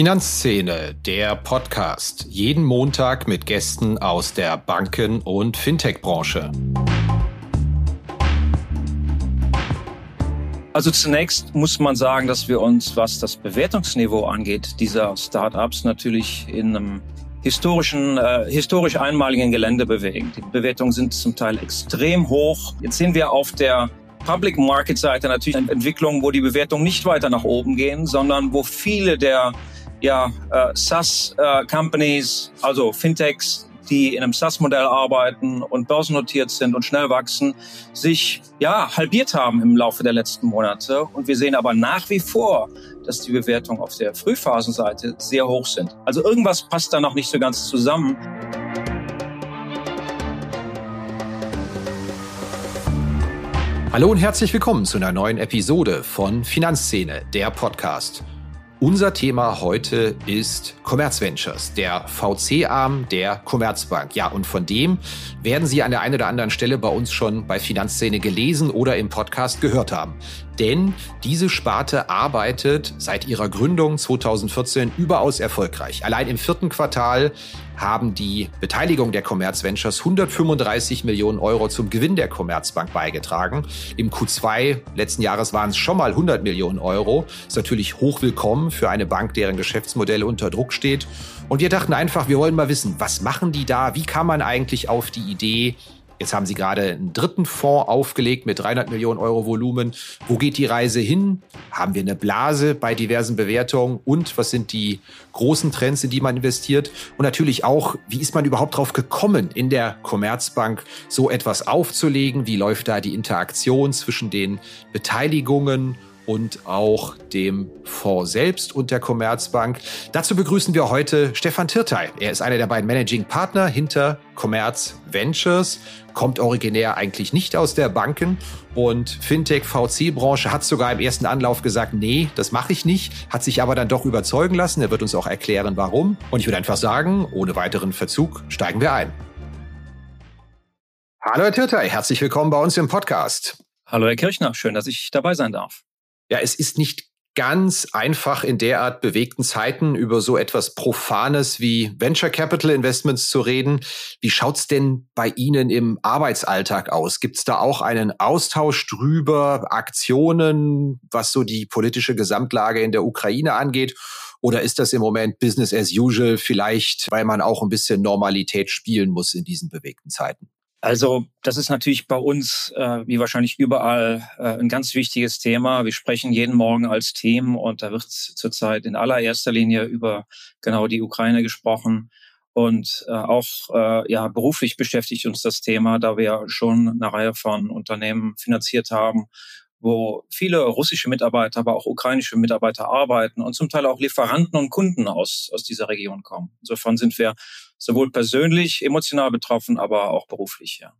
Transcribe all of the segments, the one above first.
Finanzszene, der Podcast. Jeden Montag mit Gästen aus der Banken- und Fintech-Branche. Also zunächst muss man sagen, dass wir uns, was das Bewertungsniveau angeht, dieser Startups natürlich in einem historischen, äh, historisch einmaligen Gelände bewegen. Die Bewertungen sind zum Teil extrem hoch. Jetzt sehen wir auf der Public Market Seite natürlich Entwicklungen, wo die Bewertungen nicht weiter nach oben gehen, sondern wo viele der ja, äh, SaaS-Companies, äh, also Fintechs, die in einem SaaS-Modell arbeiten und börsennotiert sind und schnell wachsen, sich ja halbiert haben im Laufe der letzten Monate. Und wir sehen aber nach wie vor, dass die Bewertungen auf der Frühphasenseite sehr hoch sind. Also irgendwas passt da noch nicht so ganz zusammen. Hallo und herzlich willkommen zu einer neuen Episode von Finanzszene, der Podcast. Unser Thema heute ist Commerz Ventures, der VC-Arm der Commerzbank. Ja, und von dem werden Sie an der einen oder anderen Stelle bei uns schon bei Finanzszene gelesen oder im Podcast gehört haben. Denn diese Sparte arbeitet seit ihrer Gründung 2014 überaus erfolgreich. Allein im vierten Quartal haben die Beteiligung der Commerz Ventures 135 Millionen Euro zum Gewinn der Commerzbank beigetragen. Im Q2 letzten Jahres waren es schon mal 100 Millionen Euro. Ist natürlich hochwillkommen für eine Bank, deren Geschäftsmodell unter Druck steht. Und wir dachten einfach, wir wollen mal wissen, was machen die da? Wie kann man eigentlich auf die Idee Jetzt haben Sie gerade einen dritten Fonds aufgelegt mit 300 Millionen Euro Volumen. Wo geht die Reise hin? Haben wir eine Blase bei diversen Bewertungen? Und was sind die großen Trends, in die man investiert? Und natürlich auch, wie ist man überhaupt drauf gekommen, in der Commerzbank so etwas aufzulegen? Wie läuft da die Interaktion zwischen den Beteiligungen? Und auch dem Fonds selbst und der Commerzbank. Dazu begrüßen wir heute Stefan Tirtei. Er ist einer der beiden Managing Partner hinter Commerz Ventures, kommt originär eigentlich nicht aus der Banken und Fintech VC Branche hat sogar im ersten Anlauf gesagt, nee, das mache ich nicht, hat sich aber dann doch überzeugen lassen. Er wird uns auch erklären, warum. Und ich würde einfach sagen, ohne weiteren Verzug steigen wir ein. Hallo Herr Tirtei, herzlich willkommen bei uns im Podcast. Hallo Herr Kirchner, schön, dass ich dabei sein darf ja, es ist nicht ganz einfach in derart bewegten Zeiten über so etwas Profanes wie Venture Capital Investments zu reden. Wie schaut's denn bei Ihnen im Arbeitsalltag aus? Gibt's da auch einen Austausch drüber, Aktionen, was so die politische Gesamtlage in der Ukraine angeht? Oder ist das im Moment Business as usual, vielleicht weil man auch ein bisschen Normalität spielen muss in diesen bewegten Zeiten? Also das ist natürlich bei uns, äh, wie wahrscheinlich überall, äh, ein ganz wichtiges Thema. Wir sprechen jeden Morgen als Team und da wird zurzeit in allererster Linie über genau die Ukraine gesprochen. Und äh, auch äh, ja, beruflich beschäftigt uns das Thema, da wir schon eine Reihe von Unternehmen finanziert haben, wo viele russische Mitarbeiter, aber auch ukrainische Mitarbeiter arbeiten und zum Teil auch Lieferanten und Kunden aus, aus dieser Region kommen. Insofern sind wir sowohl persönlich, emotional betroffen, aber auch beruflich, ja.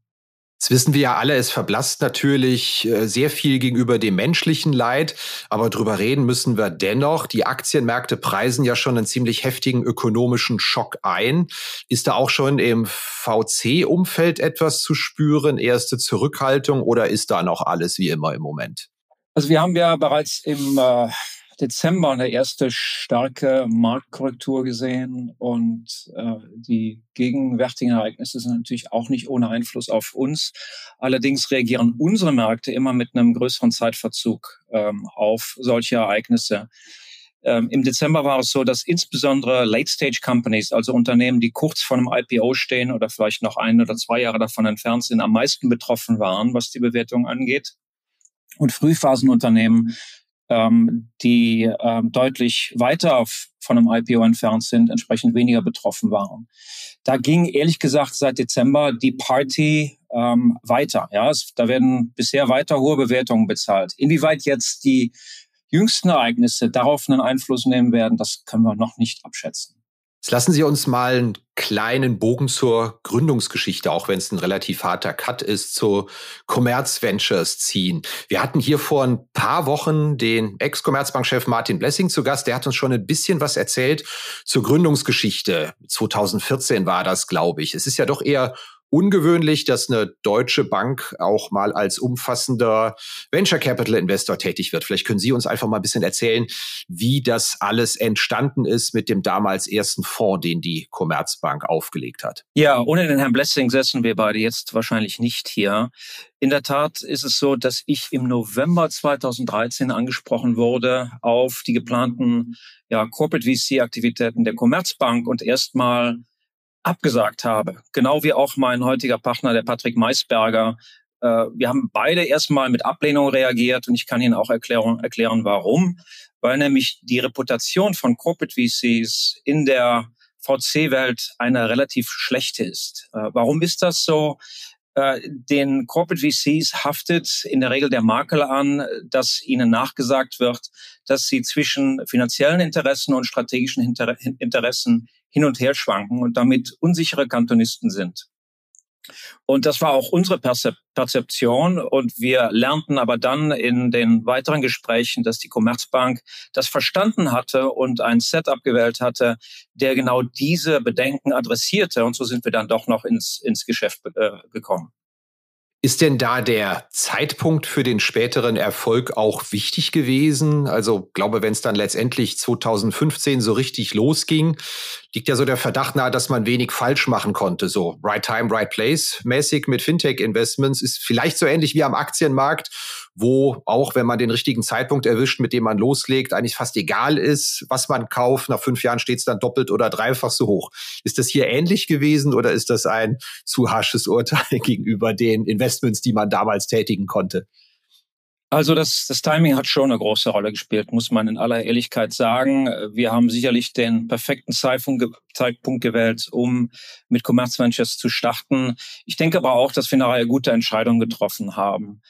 Das wissen wir ja alle, es verblasst natürlich äh, sehr viel gegenüber dem menschlichen Leid, aber drüber reden müssen wir dennoch. Die Aktienmärkte preisen ja schon einen ziemlich heftigen ökonomischen Schock ein. Ist da auch schon im VC-Umfeld etwas zu spüren, erste Zurückhaltung oder ist da noch alles wie immer im Moment? Also wir haben ja bereits im äh, Dezember eine erste starke Marktkorrektur gesehen und äh, die gegenwärtigen Ereignisse sind natürlich auch nicht ohne Einfluss auf uns. Allerdings reagieren unsere Märkte immer mit einem größeren Zeitverzug ähm, auf solche Ereignisse. Ähm, Im Dezember war es so, dass insbesondere Late-Stage-Companies, also Unternehmen, die kurz vor einem IPO stehen oder vielleicht noch ein oder zwei Jahre davon entfernt sind, am meisten betroffen waren, was die Bewertung angeht. Und Frühphasenunternehmen ähm, die ähm, deutlich weiter von einem IPO entfernt sind, entsprechend weniger betroffen waren. Da ging ehrlich gesagt seit Dezember die Party ähm, weiter. Ja, es, da werden bisher weiter hohe Bewertungen bezahlt. Inwieweit jetzt die jüngsten Ereignisse darauf einen Einfluss nehmen werden, das können wir noch nicht abschätzen. Jetzt lassen Sie uns mal einen kleinen Bogen zur Gründungsgeschichte, auch wenn es ein relativ harter Cut ist, zu Commerz Ventures ziehen. Wir hatten hier vor ein paar Wochen den Ex-Commerzbank-Chef Martin Blessing zu Gast. Der hat uns schon ein bisschen was erzählt zur Gründungsgeschichte. 2014 war das, glaube ich. Es ist ja doch eher ungewöhnlich, dass eine deutsche Bank auch mal als umfassender Venture Capital Investor tätig wird. Vielleicht können Sie uns einfach mal ein bisschen erzählen, wie das alles entstanden ist mit dem damals ersten Fonds, den die Commerzbank aufgelegt hat. Ja, ohne den Herrn Blessing säßen wir beide jetzt wahrscheinlich nicht hier. In der Tat ist es so, dass ich im November 2013 angesprochen wurde auf die geplanten ja, Corporate VC-Aktivitäten der Commerzbank und erstmal abgesagt habe. Genau wie auch mein heutiger Partner, der Patrick Meisberger. Äh, wir haben beide erstmal mit Ablehnung reagiert und ich kann Ihnen auch erklären, erklären, warum. Weil nämlich die Reputation von Corporate VCs in der VC-Welt eine relativ schlechte ist. Äh, warum ist das so? Äh, den Corporate VCs haftet in der Regel der Makel an, dass ihnen nachgesagt wird, dass sie zwischen finanziellen Interessen und strategischen Interessen hin und her schwanken und damit unsichere Kantonisten sind. Und das war auch unsere Perzeption. Und wir lernten aber dann in den weiteren Gesprächen, dass die Commerzbank das verstanden hatte und ein Setup gewählt hatte, der genau diese Bedenken adressierte. Und so sind wir dann doch noch ins, ins Geschäft äh, gekommen. Ist denn da der Zeitpunkt für den späteren Erfolg auch wichtig gewesen? Also glaube, wenn es dann letztendlich 2015 so richtig losging, liegt ja so der Verdacht nahe, dass man wenig falsch machen konnte. So right time, right place mäßig mit Fintech-Investments ist vielleicht so ähnlich wie am Aktienmarkt, wo auch, wenn man den richtigen Zeitpunkt erwischt, mit dem man loslegt, eigentlich fast egal ist, was man kauft. Nach fünf Jahren steht es dann doppelt oder dreifach so hoch. Ist das hier ähnlich gewesen oder ist das ein zu harsches Urteil gegenüber den Investments, die man damals tätigen konnte? Also das, das Timing hat schon eine große Rolle gespielt, muss man in aller Ehrlichkeit sagen. Wir haben sicherlich den perfekten Zeitpunkt, gewählt, um mit Commerz Ventures zu starten. Ich denke aber auch, dass wir eine gute Entscheidung getroffen haben.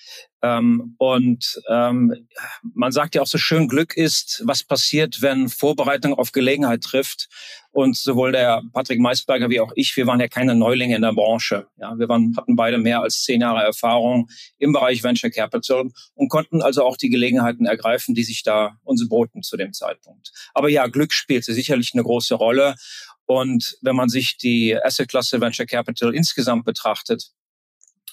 Ähm, und ähm, man sagt ja auch so schön, Glück ist, was passiert, wenn Vorbereitung auf Gelegenheit trifft. Und sowohl der Patrick Meisberger wie auch ich, wir waren ja keine Neulinge in der Branche. Ja, wir waren, hatten beide mehr als zehn Jahre Erfahrung im Bereich Venture Capital und konnten also auch die Gelegenheiten ergreifen, die sich da uns boten zu dem Zeitpunkt. Aber ja, Glück spielte sicherlich eine große Rolle. Und wenn man sich die Asset-Klasse Venture Capital insgesamt betrachtet,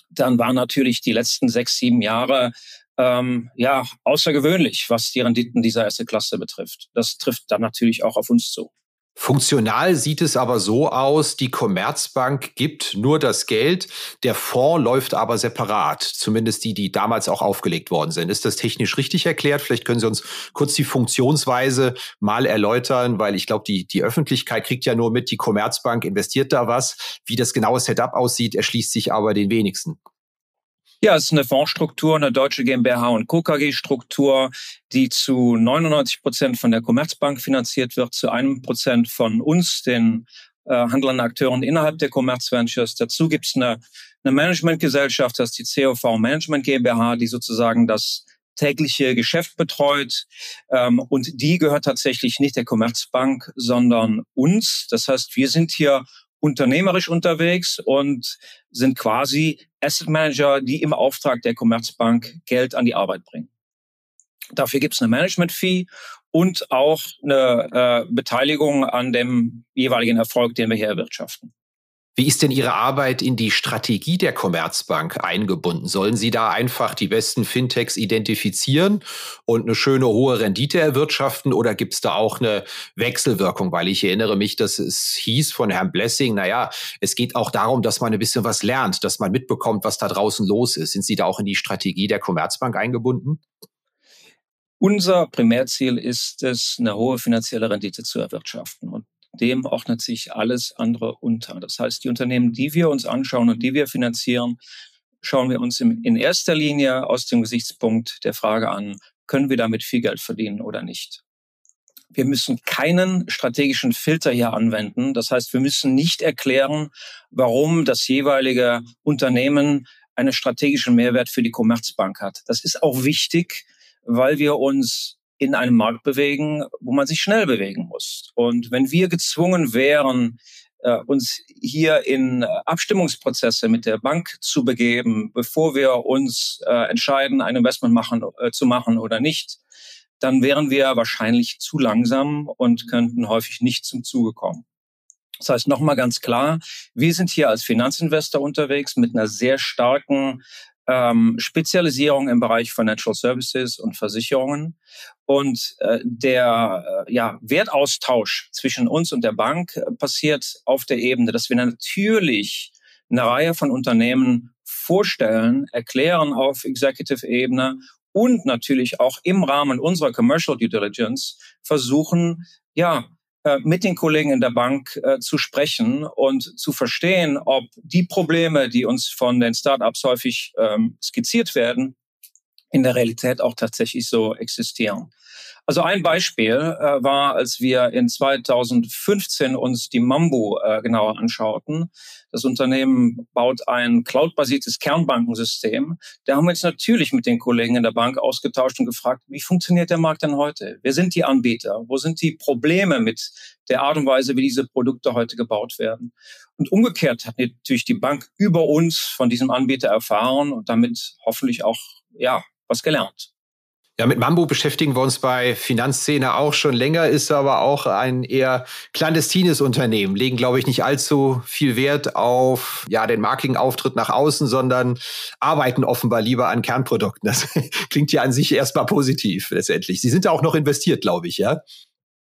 dann waren natürlich die letzten sechs, sieben Jahre ähm, ja außergewöhnlich, was die Renditen dieser erste Klasse betrifft. Das trifft dann natürlich auch auf uns zu. Funktional sieht es aber so aus, die Commerzbank gibt nur das Geld, der Fonds läuft aber separat, zumindest die, die damals auch aufgelegt worden sind. Ist das technisch richtig erklärt? Vielleicht können Sie uns kurz die Funktionsweise mal erläutern, weil ich glaube, die, die Öffentlichkeit kriegt ja nur mit, die Commerzbank investiert da was. Wie das genaue Setup aussieht, erschließt sich aber den wenigsten. Ja, es ist eine Fondsstruktur, eine deutsche GmbH und Co. KG Struktur, die zu 99 Prozent von der Commerzbank finanziert wird, zu einem Prozent von uns, den äh, handelnden Akteuren innerhalb der Commerz Ventures. Dazu gibt es eine, eine Managementgesellschaft, das ist die COV Management GmbH, die sozusagen das tägliche Geschäft betreut. Ähm, und die gehört tatsächlich nicht der Commerzbank, sondern uns. Das heißt, wir sind hier unternehmerisch unterwegs und sind quasi Asset Manager, die im Auftrag der Commerzbank Geld an die Arbeit bringen. Dafür gibt es eine Management-Fee und auch eine äh, Beteiligung an dem jeweiligen Erfolg, den wir hier erwirtschaften. Wie ist denn Ihre Arbeit in die Strategie der Commerzbank eingebunden? Sollen Sie da einfach die besten Fintechs identifizieren und eine schöne hohe Rendite erwirtschaften oder gibt es da auch eine Wechselwirkung? Weil ich erinnere mich, dass es hieß von Herrn Blessing, naja, es geht auch darum, dass man ein bisschen was lernt, dass man mitbekommt, was da draußen los ist. Sind Sie da auch in die Strategie der Commerzbank eingebunden? Unser Primärziel ist es, eine hohe finanzielle Rendite zu erwirtschaften. Und dem ordnet sich alles andere unter. Das heißt, die Unternehmen, die wir uns anschauen und die wir finanzieren, schauen wir uns in erster Linie aus dem Gesichtspunkt der Frage an, können wir damit viel Geld verdienen oder nicht. Wir müssen keinen strategischen Filter hier anwenden. Das heißt, wir müssen nicht erklären, warum das jeweilige Unternehmen einen strategischen Mehrwert für die Commerzbank hat. Das ist auch wichtig, weil wir uns in einem Markt bewegen, wo man sich schnell bewegen muss. Und wenn wir gezwungen wären, äh, uns hier in Abstimmungsprozesse mit der Bank zu begeben, bevor wir uns äh, entscheiden, ein Investment machen, äh, zu machen oder nicht, dann wären wir wahrscheinlich zu langsam und könnten häufig nicht zum Zuge kommen. Das heißt nochmal ganz klar, wir sind hier als Finanzinvestor unterwegs mit einer sehr starken ähm, Spezialisierung im Bereich Financial Services und Versicherungen. Und äh, der äh, ja, Wertaustausch zwischen uns und der Bank äh, passiert auf der Ebene, dass wir natürlich eine Reihe von Unternehmen vorstellen, erklären auf Executive-Ebene und natürlich auch im Rahmen unserer Commercial Due Diligence versuchen, ja, mit den Kollegen in der Bank äh, zu sprechen und zu verstehen, ob die Probleme, die uns von den Startups häufig ähm, skizziert werden, in der Realität auch tatsächlich so existieren. Also ein Beispiel äh, war, als wir in 2015 uns die Mambo äh, genauer anschauten. Das Unternehmen baut ein cloud-basiertes Kernbankensystem. Da haben wir uns natürlich mit den Kollegen in der Bank ausgetauscht und gefragt, wie funktioniert der Markt denn heute? Wer sind die Anbieter? Wo sind die Probleme mit der Art und Weise, wie diese Produkte heute gebaut werden? Und umgekehrt hat natürlich die Bank über uns von diesem Anbieter erfahren und damit hoffentlich auch, ja, was gelernt. Ja, mit Mambo beschäftigen wir uns bei Finanzszene auch schon länger, ist aber auch ein eher clandestines Unternehmen, legen, glaube ich, nicht allzu viel Wert auf ja, den Marketingauftritt nach außen, sondern arbeiten offenbar lieber an Kernprodukten. Das klingt ja an sich erstmal positiv letztendlich. Sie sind da auch noch investiert, glaube ich, ja?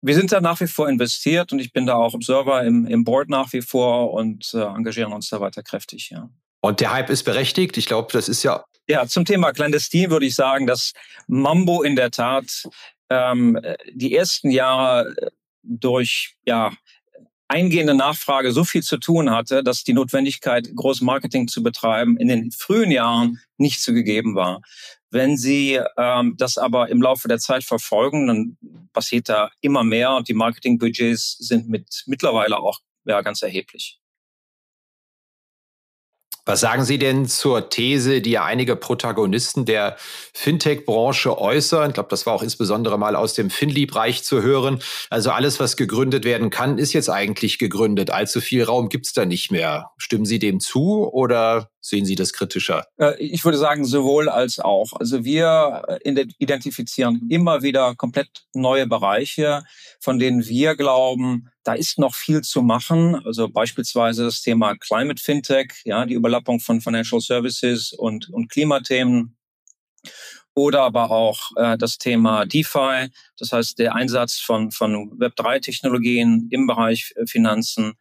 Wir sind da nach wie vor investiert und ich bin da auch Observer im, im Board nach wie vor und äh, engagieren uns da weiter kräftig, ja. Und der Hype ist berechtigt. Ich glaube, das ist ja ja, zum Thema Clandestin würde ich sagen, dass Mambo in der Tat ähm, die ersten Jahre äh, durch ja, eingehende Nachfrage so viel zu tun hatte, dass die Notwendigkeit, groß Marketing zu betreiben, in den frühen Jahren nicht zu gegeben war. Wenn Sie ähm, das aber im Laufe der Zeit verfolgen, dann passiert da immer mehr und die Marketingbudgets sind mit mittlerweile auch ja, ganz erheblich. Was sagen Sie denn zur These, die ja einige Protagonisten der Fintech-Branche äußern? Ich glaube, das war auch insbesondere mal aus dem Finlieb-Reich zu hören. Also alles, was gegründet werden kann, ist jetzt eigentlich gegründet. Allzu viel Raum gibt's da nicht mehr. Stimmen Sie dem zu oder sehen Sie das kritischer? Äh, ich würde sagen, sowohl als auch. Also wir äh, identifizieren immer wieder komplett neue Bereiche, von denen wir glauben, da ist noch viel zu machen. Also beispielsweise das Thema Climate Fintech, ja, die Überlappung von Financial Services und, und Klimathemen. Oder aber auch äh, das Thema DeFi, das heißt der Einsatz von, von Web3-Technologien im Bereich äh, Finanzen.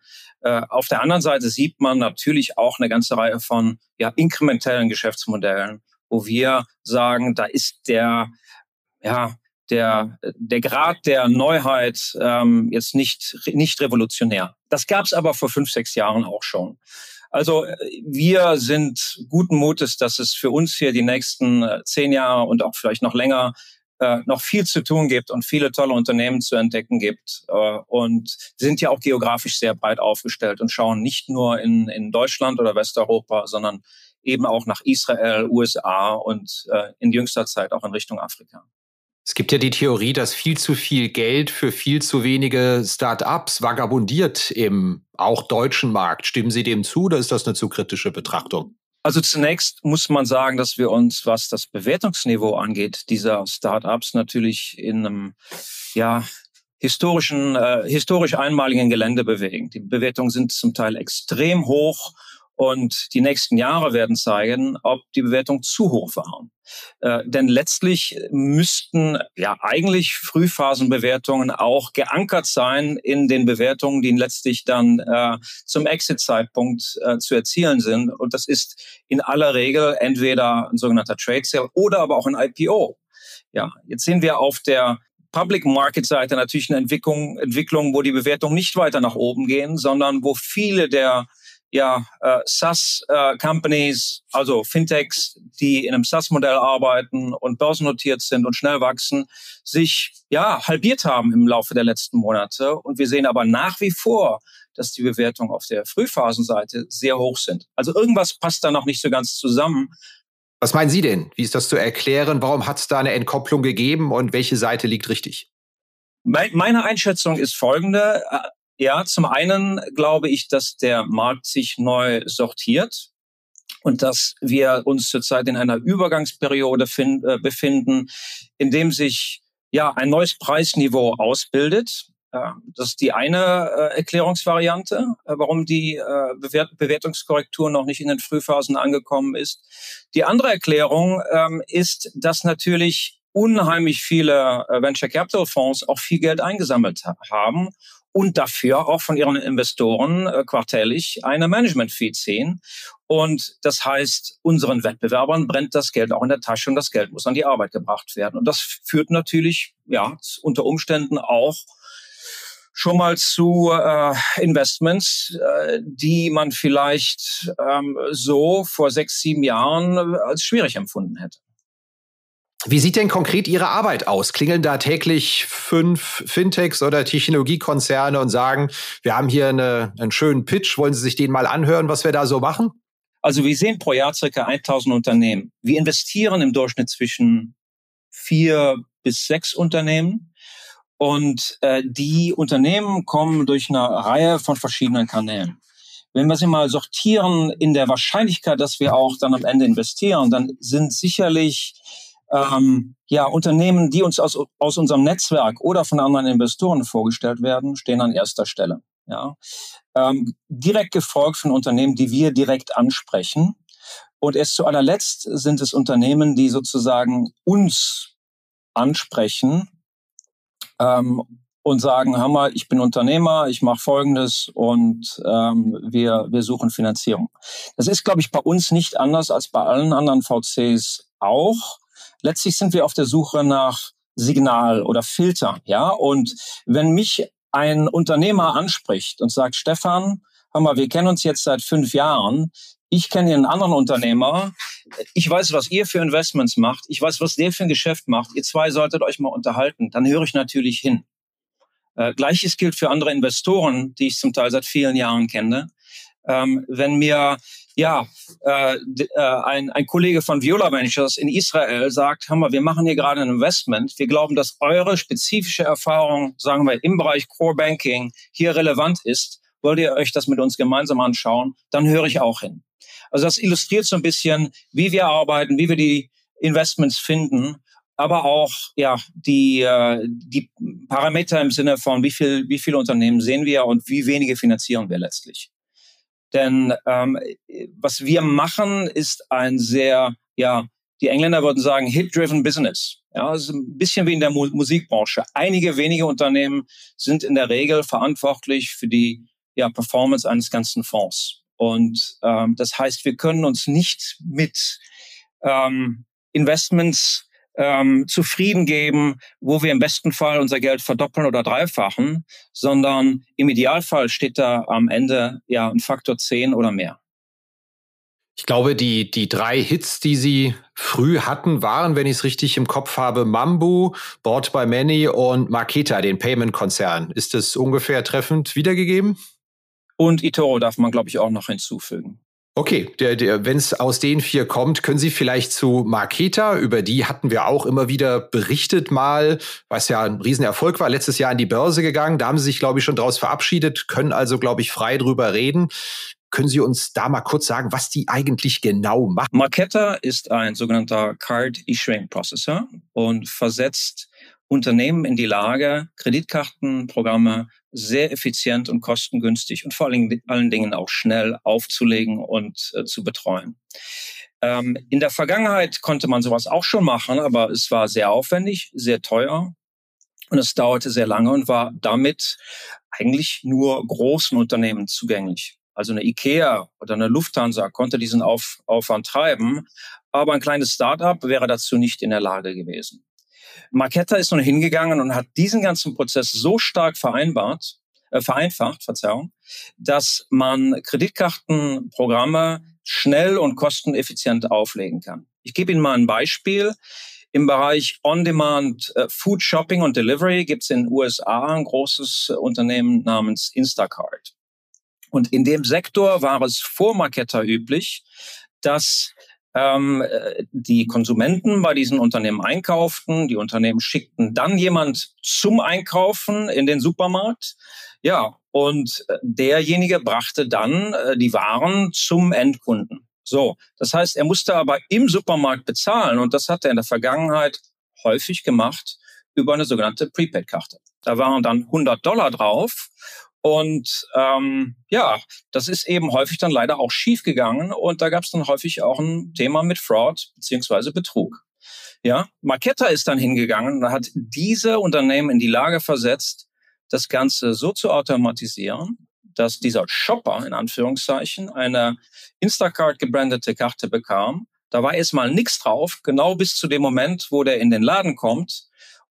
Äh, auf der anderen Seite sieht man natürlich auch eine ganze Reihe von ja, inkrementellen Geschäftsmodellen, wo wir sagen, da ist der, ja, der, der Grad der Neuheit ähm, jetzt nicht, nicht revolutionär. Das gab es aber vor fünf, sechs Jahren auch schon. Also wir sind guten Mutes, dass es für uns hier die nächsten äh, zehn Jahre und auch vielleicht noch länger äh, noch viel zu tun gibt und viele tolle Unternehmen zu entdecken gibt. Äh, und sind ja auch geografisch sehr breit aufgestellt und schauen nicht nur in, in Deutschland oder Westeuropa, sondern eben auch nach Israel, USA und äh, in jüngster Zeit auch in Richtung Afrika. Es gibt ja die Theorie, dass viel zu viel Geld für viel zu wenige Start-ups vagabundiert im auch deutschen Markt. Stimmen Sie dem zu oder ist das eine zu kritische Betrachtung? Also zunächst muss man sagen, dass wir uns, was das Bewertungsniveau angeht, dieser Startups natürlich in einem ja, historischen, äh, historisch einmaligen Gelände bewegen. Die Bewertungen sind zum Teil extrem hoch und die nächsten Jahre werden zeigen, ob die Bewertungen zu hoch waren. Äh, denn letztlich müssten ja eigentlich Frühphasenbewertungen auch geankert sein in den Bewertungen, die letztlich dann äh, zum Exit-Zeitpunkt äh, zu erzielen sind. Und das ist in aller Regel entweder ein sogenannter Trade Sale oder aber auch ein IPO. Ja, jetzt sehen wir auf der Public Market Seite natürlich eine Entwicklung, Entwicklung, wo die Bewertungen nicht weiter nach oben gehen, sondern wo viele der ja, äh, SaaS-Companies, äh, also Fintechs, die in einem SaaS-Modell arbeiten und börsennotiert sind und schnell wachsen, sich ja halbiert haben im Laufe der letzten Monate. Und wir sehen aber nach wie vor, dass die Bewertungen auf der Frühphasenseite sehr hoch sind. Also irgendwas passt da noch nicht so ganz zusammen. Was meinen Sie denn? Wie ist das zu erklären? Warum hat es da eine Entkopplung gegeben und welche Seite liegt richtig? Meine Einschätzung ist folgende. Ja, zum einen glaube ich, dass der Markt sich neu sortiert und dass wir uns zurzeit in einer Übergangsperiode find, äh, befinden, in dem sich ja ein neues Preisniveau ausbildet. Das ist die eine äh, Erklärungsvariante, äh, warum die äh, Bewertungskorrektur noch nicht in den Frühphasen angekommen ist. Die andere Erklärung ähm, ist, dass natürlich unheimlich viele Venture Capital Fonds auch viel Geld eingesammelt haben und dafür auch von ihren Investoren äh, quartällig eine Management-Fee ziehen. Und das heißt, unseren Wettbewerbern brennt das Geld auch in der Tasche und das Geld muss an die Arbeit gebracht werden. Und das führt natürlich ja unter Umständen auch schon mal zu äh, Investments, äh, die man vielleicht ähm, so vor sechs, sieben Jahren als schwierig empfunden hätte. Wie sieht denn konkret Ihre Arbeit aus? Klingeln da täglich fünf Fintechs oder Technologiekonzerne und sagen, wir haben hier eine, einen schönen Pitch, wollen Sie sich den mal anhören, was wir da so machen? Also wir sehen pro Jahr circa 1000 Unternehmen. Wir investieren im Durchschnitt zwischen vier bis sechs Unternehmen. Und äh, die Unternehmen kommen durch eine Reihe von verschiedenen Kanälen. Wenn wir sie mal sortieren in der Wahrscheinlichkeit, dass wir auch dann am Ende investieren, dann sind sicherlich ähm, ja, Unternehmen, die uns aus, aus unserem Netzwerk oder von anderen Investoren vorgestellt werden, stehen an erster Stelle. Ja. Ähm, direkt gefolgt von Unternehmen, die wir direkt ansprechen. Und erst zu allerletzt sind es Unternehmen, die sozusagen uns ansprechen ähm, und sagen, mal, ich bin Unternehmer, ich mache Folgendes und ähm, wir, wir suchen Finanzierung. Das ist, glaube ich, bei uns nicht anders als bei allen anderen VCs auch letztlich sind wir auf der Suche nach Signal oder Filter, ja. Und wenn mich ein Unternehmer anspricht und sagt, Stefan, hör mal, wir kennen uns jetzt seit fünf Jahren. Ich kenne einen anderen Unternehmer. Ich weiß, was ihr für Investments macht. Ich weiß, was der für ein Geschäft macht. Ihr zwei solltet euch mal unterhalten. Dann höre ich natürlich hin. Äh, Gleiches gilt für andere Investoren, die ich zum Teil seit vielen Jahren kenne. Ähm, wenn mir ja, äh, äh, ein, ein Kollege von Viola Ventures in Israel sagt, Hammer, wir machen hier gerade ein Investment. Wir glauben, dass eure spezifische Erfahrung, sagen wir, im Bereich Core Banking hier relevant ist. Wollt ihr euch das mit uns gemeinsam anschauen? Dann höre ich auch hin. Also das illustriert so ein bisschen, wie wir arbeiten, wie wir die Investments finden, aber auch ja die äh, die Parameter im Sinne von wie viel wie viele Unternehmen sehen wir und wie wenige finanzieren wir letztlich. Denn ähm, was wir machen, ist ein sehr, ja, die Engländer würden sagen, hit-driven Business. Ja, es ist ein bisschen wie in der Mu Musikbranche. Einige wenige Unternehmen sind in der Regel verantwortlich für die ja, Performance eines ganzen Fonds. Und ähm, das heißt, wir können uns nicht mit ähm, Investments ähm, zufrieden geben, wo wir im besten Fall unser Geld verdoppeln oder dreifachen, sondern im Idealfall steht da am Ende ja ein Faktor 10 oder mehr. Ich glaube, die, die drei Hits, die Sie früh hatten, waren, wenn ich es richtig im Kopf habe, Mambu, Bought by Many und Marketa, den Payment-Konzern. Ist das ungefähr treffend wiedergegeben? Und Itoro darf man, glaube ich, auch noch hinzufügen. Okay, der, der, wenn es aus den vier kommt, können Sie vielleicht zu Marketa, über die hatten wir auch immer wieder berichtet mal, was ja ein Riesenerfolg war, letztes Jahr an die Börse gegangen, da haben Sie sich, glaube ich, schon daraus verabschiedet, können also, glaube ich, frei drüber reden. Können Sie uns da mal kurz sagen, was die eigentlich genau machen? Marketa ist ein sogenannter Card Issuing Processor und versetzt Unternehmen in die Lage, Kreditkartenprogramme sehr effizient und kostengünstig und vor allen, Dingen auch schnell aufzulegen und äh, zu betreuen. Ähm, in der Vergangenheit konnte man sowas auch schon machen, aber es war sehr aufwendig, sehr teuer und es dauerte sehr lange und war damit eigentlich nur großen Unternehmen zugänglich. Also eine IKEA oder eine Lufthansa konnte diesen Auf Aufwand treiben, aber ein kleines Startup wäre dazu nicht in der Lage gewesen. Marketta ist nun hingegangen und hat diesen ganzen Prozess so stark vereinbart, äh, vereinfacht, Verzeihung, dass man Kreditkartenprogramme schnell und kosteneffizient auflegen kann. Ich gebe Ihnen mal ein Beispiel. Im Bereich On-Demand äh, Food Shopping und Delivery gibt es in den USA ein großes Unternehmen namens Instacart. Und in dem Sektor war es vor Marketta üblich, dass ähm, die Konsumenten bei diesen Unternehmen einkauften. Die Unternehmen schickten dann jemand zum Einkaufen in den Supermarkt. Ja, und äh, derjenige brachte dann äh, die Waren zum Endkunden. So, das heißt, er musste aber im Supermarkt bezahlen und das hat er in der Vergangenheit häufig gemacht über eine sogenannte Prepaid-Karte. Da waren dann 100 Dollar drauf. Und ähm, ja, das ist eben häufig dann leider auch schief gegangen. Und da gab es dann häufig auch ein Thema mit Fraud beziehungsweise Betrug. Ja, Marketta ist dann hingegangen und hat diese Unternehmen in die Lage versetzt, das Ganze so zu automatisieren, dass dieser Shopper in Anführungszeichen eine Instacart gebrandete Karte bekam. Da war erstmal nichts drauf, genau bis zu dem Moment, wo der in den Laden kommt.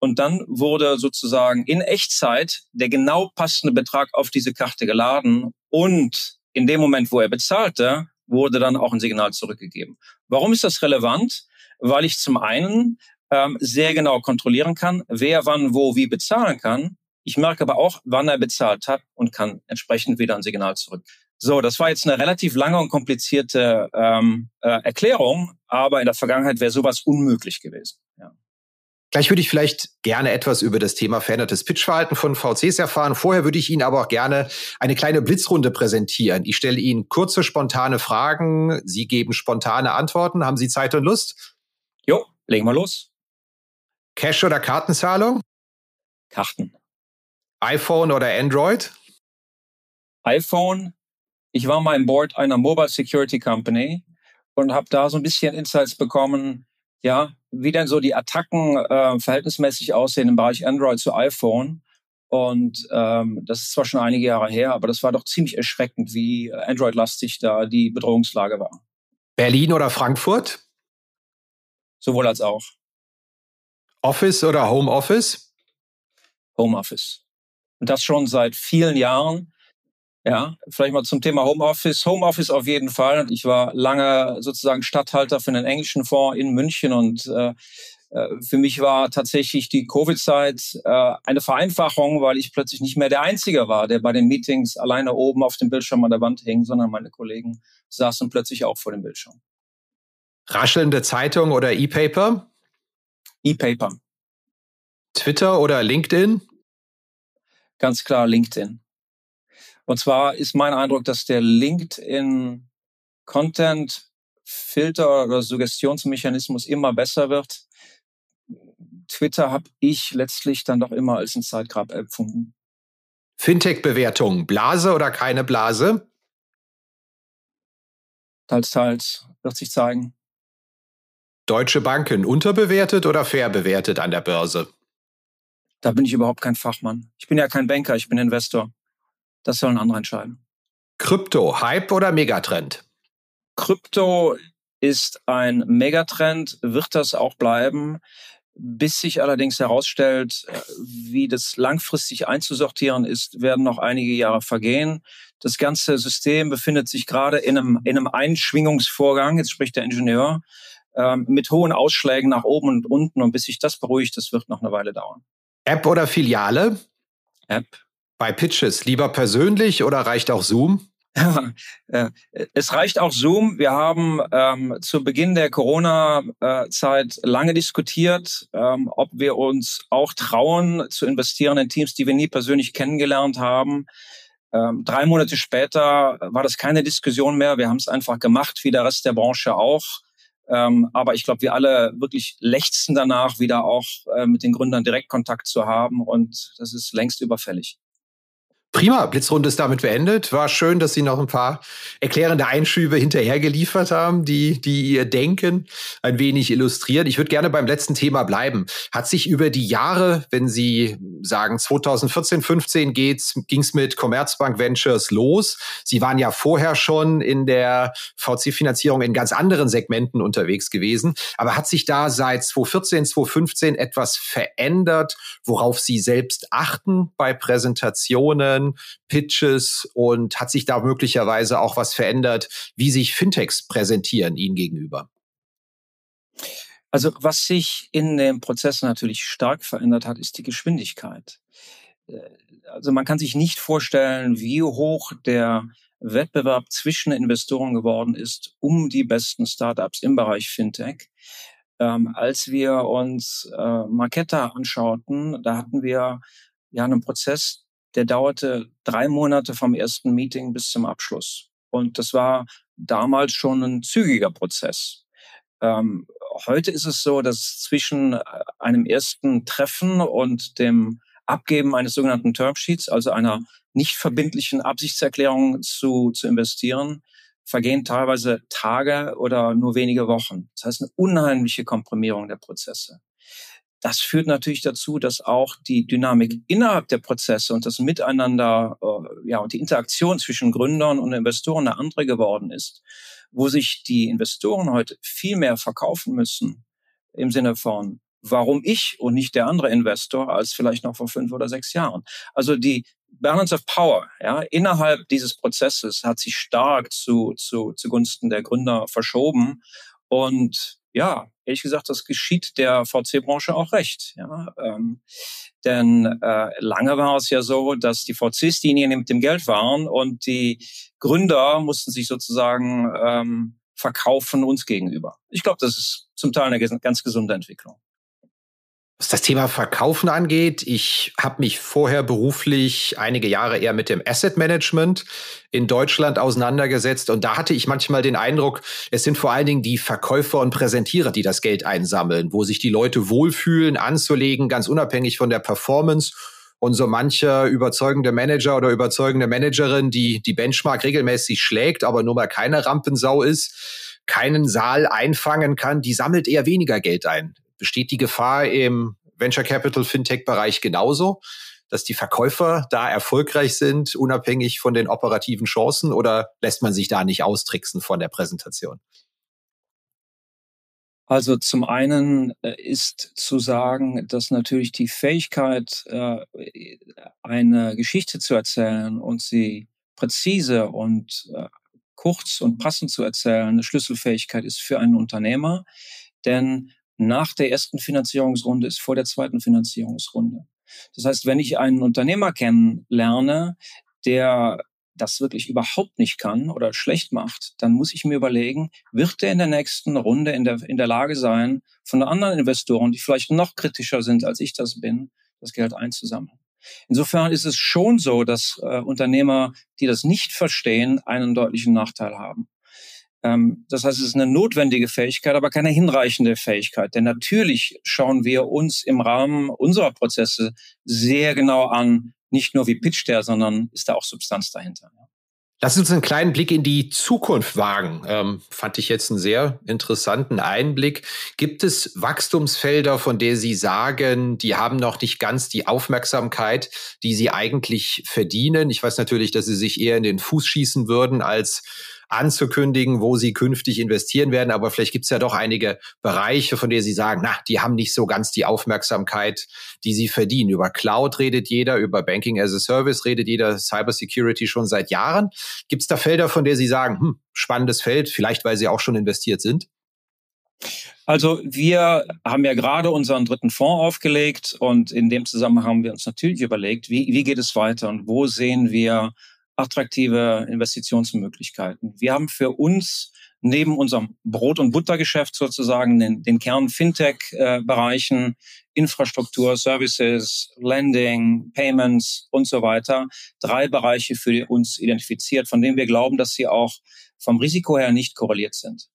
Und dann wurde sozusagen in Echtzeit der genau passende Betrag auf diese Karte geladen. Und in dem Moment, wo er bezahlte, wurde dann auch ein Signal zurückgegeben. Warum ist das relevant? Weil ich zum einen ähm, sehr genau kontrollieren kann, wer wann wo wie bezahlen kann ich merke aber auch, wann er bezahlt hat und kann entsprechend wieder ein Signal zurück. So, das war jetzt eine relativ lange und komplizierte ähm, äh, Erklärung, aber in der Vergangenheit wäre sowas unmöglich gewesen. Ja. Gleich würde ich vielleicht gerne etwas über das Thema verändertes Pitchverhalten von VCs erfahren. Vorher würde ich Ihnen aber auch gerne eine kleine Blitzrunde präsentieren. Ich stelle Ihnen kurze, spontane Fragen. Sie geben spontane Antworten. Haben Sie Zeit und Lust? Jo, legen wir los. Cash oder Kartenzahlung? Karten iPhone oder Android? iPhone. Ich war mal im Board einer Mobile Security Company und habe da so ein bisschen Insights bekommen, ja, wie denn so die Attacken äh, verhältnismäßig aussehen im Bereich Android zu iPhone. Und ähm, das ist zwar schon einige Jahre her, aber das war doch ziemlich erschreckend, wie Android-lastig da die Bedrohungslage war. Berlin oder Frankfurt? Sowohl als auch. Office oder Homeoffice? Homeoffice. Und das schon seit vielen Jahren. Ja, vielleicht mal zum Thema Homeoffice. Homeoffice auf jeden Fall. Ich war lange sozusagen Stadthalter für den englischen Fonds in München und äh, äh, für mich war tatsächlich die Covid-Zeit äh, eine Vereinfachung, weil ich plötzlich nicht mehr der Einzige war, der bei den Meetings alleine oben auf dem Bildschirm an der Wand hing, sondern meine Kollegen saßen plötzlich auch vor dem Bildschirm. Raschelnde Zeitung oder E-Paper? E-Paper. Twitter oder LinkedIn? ganz klar LinkedIn. Und zwar ist mein Eindruck, dass der LinkedIn Content Filter oder Suggestionsmechanismus immer besser wird. Twitter habe ich letztlich dann doch immer als ein Zeitgrab empfunden. Fintech-Bewertung, Blase oder keine Blase? Teils, teils, wird sich zeigen. Deutsche Banken unterbewertet oder fair bewertet an der Börse? Da bin ich überhaupt kein Fachmann. Ich bin ja kein Banker, ich bin Investor. Das sollen andere entscheiden. Krypto, Hype oder Megatrend? Krypto ist ein Megatrend, wird das auch bleiben, bis sich allerdings herausstellt, wie das langfristig einzusortieren ist, werden noch einige Jahre vergehen. Das ganze System befindet sich gerade in einem, in einem Einschwingungsvorgang, jetzt spricht der Ingenieur, ähm, mit hohen Ausschlägen nach oben und unten. Und bis sich das beruhigt, das wird noch eine Weile dauern. App oder Filiale? App. Bei Pitches lieber persönlich oder reicht auch Zoom? Äh, es reicht auch Zoom. Wir haben ähm, zu Beginn der Corona-Zeit lange diskutiert, ähm, ob wir uns auch trauen zu investieren in Teams, die wir nie persönlich kennengelernt haben. Ähm, drei Monate später war das keine Diskussion mehr. Wir haben es einfach gemacht, wie der Rest der Branche auch. Ähm, aber ich glaube, wir alle wirklich lechzen danach, wieder auch äh, mit den Gründern direkt Kontakt zu haben. Und das ist längst überfällig. Prima, Blitzrunde ist damit beendet. War schön, dass Sie noch ein paar erklärende Einschübe hinterher geliefert haben, die, die Ihr Denken ein wenig illustrieren. Ich würde gerne beim letzten Thema bleiben. Hat sich über die Jahre, wenn Sie sagen 2014, 15 geht's, ging's mit Commerzbank Ventures los. Sie waren ja vorher schon in der VC-Finanzierung in ganz anderen Segmenten unterwegs gewesen. Aber hat sich da seit 2014, 2015 etwas verändert, worauf Sie selbst achten bei Präsentationen? Kampagnen, Pitches und hat sich da möglicherweise auch was verändert, wie sich Fintechs präsentieren Ihnen gegenüber? Also was sich in dem Prozess natürlich stark verändert hat, ist die Geschwindigkeit. Äh, also man kann sich nicht vorstellen, wie hoch der Wettbewerb zwischen Investoren geworden ist um die besten Startups im Bereich Fintech. Ähm, als wir uns äh, Marketta anschauten, da hatten wir ja einen Prozess, der dauerte drei Monate vom ersten Meeting bis zum Abschluss. Und das war damals schon ein zügiger Prozess. Ähm, heute ist es so, dass zwischen äh, einem ersten Treffen und dem Abgeben eines sogenannten Termsheets, also einer nicht verbindlichen Absichtserklärung zu, zu investieren, vergehen teilweise Tage oder nur wenige Wochen. Das heißt eine unheimliche Komprimierung der Prozesse. Das führt natürlich dazu, dass auch die Dynamik innerhalb der Prozesse und das Miteinander, äh, ja, und die Interaktion zwischen Gründern und Investoren eine andere geworden ist, wo sich die Investoren heute viel mehr verkaufen müssen im Sinne von, warum ich und nicht der andere Investor als vielleicht noch vor fünf oder sechs Jahren. Also die Balance of Power ja, innerhalb dieses Prozesses hat sich stark zu, zu, zugunsten der Gründer verschoben. Und ja, ehrlich gesagt, das geschieht der VC-Branche auch recht. Ja, ähm, denn äh, lange war es ja so, dass die VCs diejenigen mit dem Geld waren und die Gründer mussten sich sozusagen ähm, verkaufen uns gegenüber. Ich glaube, das ist zum Teil eine ganz gesunde Entwicklung. Was das Thema Verkaufen angeht, ich habe mich vorher beruflich einige Jahre eher mit dem Asset Management in Deutschland auseinandergesetzt und da hatte ich manchmal den Eindruck, es sind vor allen Dingen die Verkäufer und Präsentierer, die das Geld einsammeln, wo sich die Leute wohlfühlen, anzulegen, ganz unabhängig von der Performance und so mancher überzeugende Manager oder überzeugende Managerin, die die Benchmark regelmäßig schlägt, aber nur mal keine Rampensau ist, keinen Saal einfangen kann, die sammelt eher weniger Geld ein. Besteht die Gefahr im Venture Capital Fintech Bereich genauso, dass die Verkäufer da erfolgreich sind, unabhängig von den operativen Chancen oder lässt man sich da nicht austricksen von der Präsentation? Also zum einen äh, ist zu sagen, dass natürlich die Fähigkeit, äh, eine Geschichte zu erzählen und sie präzise und äh, kurz und passend zu erzählen, eine Schlüsselfähigkeit ist für einen Unternehmer. Denn nach der ersten Finanzierungsrunde ist vor der zweiten Finanzierungsrunde. Das heißt, wenn ich einen Unternehmer kennenlerne, der das wirklich überhaupt nicht kann oder schlecht macht, dann muss ich mir überlegen, wird der in der nächsten Runde in der, in der Lage sein, von anderen Investoren, die vielleicht noch kritischer sind, als ich das bin, das Geld einzusammeln. Insofern ist es schon so, dass äh, Unternehmer, die das nicht verstehen, einen deutlichen Nachteil haben. Ähm, das heißt, es ist eine notwendige Fähigkeit, aber keine hinreichende Fähigkeit. Denn natürlich schauen wir uns im Rahmen unserer Prozesse sehr genau an, nicht nur wie pitcht der, sondern ist da auch Substanz dahinter. Lass uns einen kleinen Blick in die Zukunft wagen. Ähm, fand ich jetzt einen sehr interessanten Einblick. Gibt es Wachstumsfelder, von der Sie sagen, die haben noch nicht ganz die Aufmerksamkeit, die sie eigentlich verdienen? Ich weiß natürlich, dass Sie sich eher in den Fuß schießen würden, als anzukündigen, wo sie künftig investieren werden. Aber vielleicht gibt es ja doch einige Bereiche, von denen sie sagen, na, die haben nicht so ganz die Aufmerksamkeit, die sie verdienen. Über Cloud redet jeder, über Banking as a Service redet jeder, Cybersecurity schon seit Jahren. Gibt es da Felder, von denen Sie sagen, hm, spannendes Feld, vielleicht weil Sie auch schon investiert sind? Also wir haben ja gerade unseren dritten Fonds aufgelegt und in dem Zusammenhang haben wir uns natürlich überlegt, wie, wie geht es weiter und wo sehen wir attraktive Investitionsmöglichkeiten. Wir haben für uns neben unserem Brot- und Buttergeschäft sozusagen den, den Kern Fintech-Bereichen, Infrastruktur, Services, Lending, Payments und so weiter, drei Bereiche für uns identifiziert, von denen wir glauben, dass sie auch vom Risiko her nicht korreliert sind.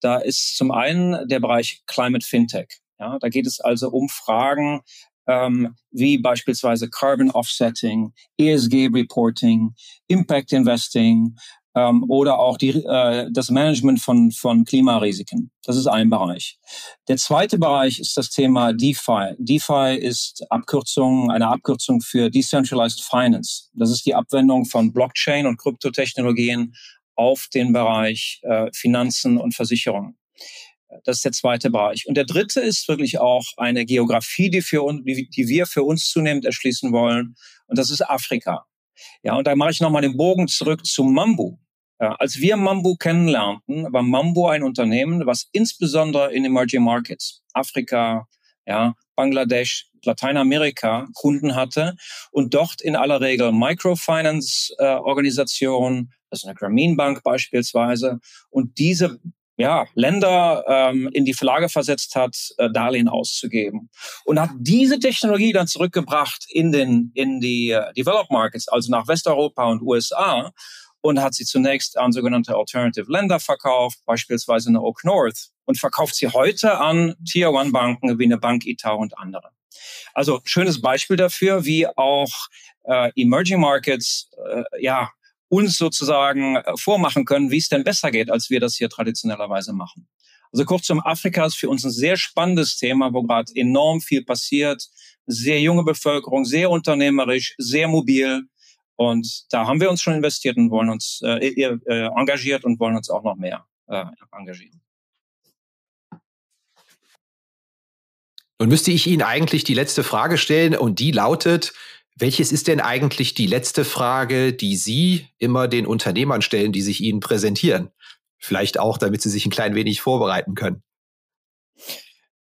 Da ist zum einen der Bereich Climate Fintech. Ja, da geht es also um Fragen ähm, wie beispielsweise Carbon Offsetting, ESG Reporting, Impact Investing ähm, oder auch die, äh, das Management von, von Klimarisiken. Das ist ein Bereich. Der zweite Bereich ist das Thema DeFi. DeFi ist Abkürzung, eine Abkürzung für Decentralized Finance. Das ist die Abwendung von Blockchain und Kryptotechnologien auf den Bereich äh, Finanzen und Versicherungen. Das ist der zweite Bereich. Und der dritte ist wirklich auch eine Geografie, die, für uns, die, die wir für uns zunehmend erschließen wollen. Und das ist Afrika. Ja, und da mache ich nochmal den Bogen zurück zu Mambu. Ja, als wir Mambu kennenlernten, war Mambu ein Unternehmen, was insbesondere in Emerging Markets, Afrika, ja, Bangladesch, Lateinamerika Kunden hatte und dort in aller Regel Microfinance-Organisationen, äh, also eine Grameen Bank beispielsweise, und diese ja, Länder ähm, in die Verlage versetzt hat, äh, Darlehen auszugeben. Und hat diese Technologie dann zurückgebracht in, den, in die äh, Developed Markets, also nach Westeuropa und USA, und hat sie zunächst an sogenannte Alternative Länder verkauft, beispielsweise eine Oak North, und verkauft sie heute an Tier-One-Banken wie eine Bank Ita und andere. Also schönes Beispiel dafür, wie auch äh, Emerging Markets äh, ja uns sozusagen äh, vormachen können, wie es denn besser geht, als wir das hier traditionellerweise machen. Also kurzum, Afrika ist für uns ein sehr spannendes Thema, wo gerade enorm viel passiert. Sehr junge Bevölkerung, sehr unternehmerisch, sehr mobil. Und da haben wir uns schon investiert und wollen uns äh, äh, engagiert und wollen uns auch noch mehr äh, engagieren. Nun müsste ich Ihnen eigentlich die letzte Frage stellen und die lautet, welches ist denn eigentlich die letzte Frage, die Sie immer den Unternehmern stellen, die sich Ihnen präsentieren? Vielleicht auch, damit Sie sich ein klein wenig vorbereiten können.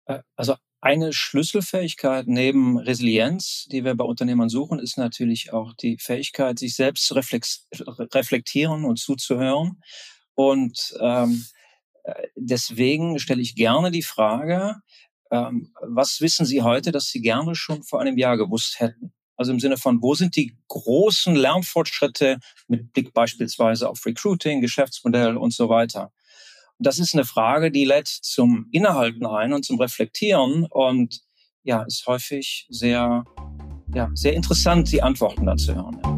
Äh, also eine Schlüsselfähigkeit neben Resilienz, die wir bei Unternehmern suchen, ist natürlich auch die Fähigkeit, sich selbst zu reflektieren und zuzuhören. Und ähm, äh, deswegen stelle ich gerne die Frage, ähm, was wissen Sie heute, dass Sie gerne schon vor einem Jahr gewusst hätten? Also im Sinne von, wo sind die großen Lernfortschritte mit Blick beispielsweise auf Recruiting, Geschäftsmodell und so weiter? Und das ist eine Frage, die lädt zum Innehalten ein und zum Reflektieren und ja, ist häufig sehr, ja, sehr interessant, die Antworten dazu hören.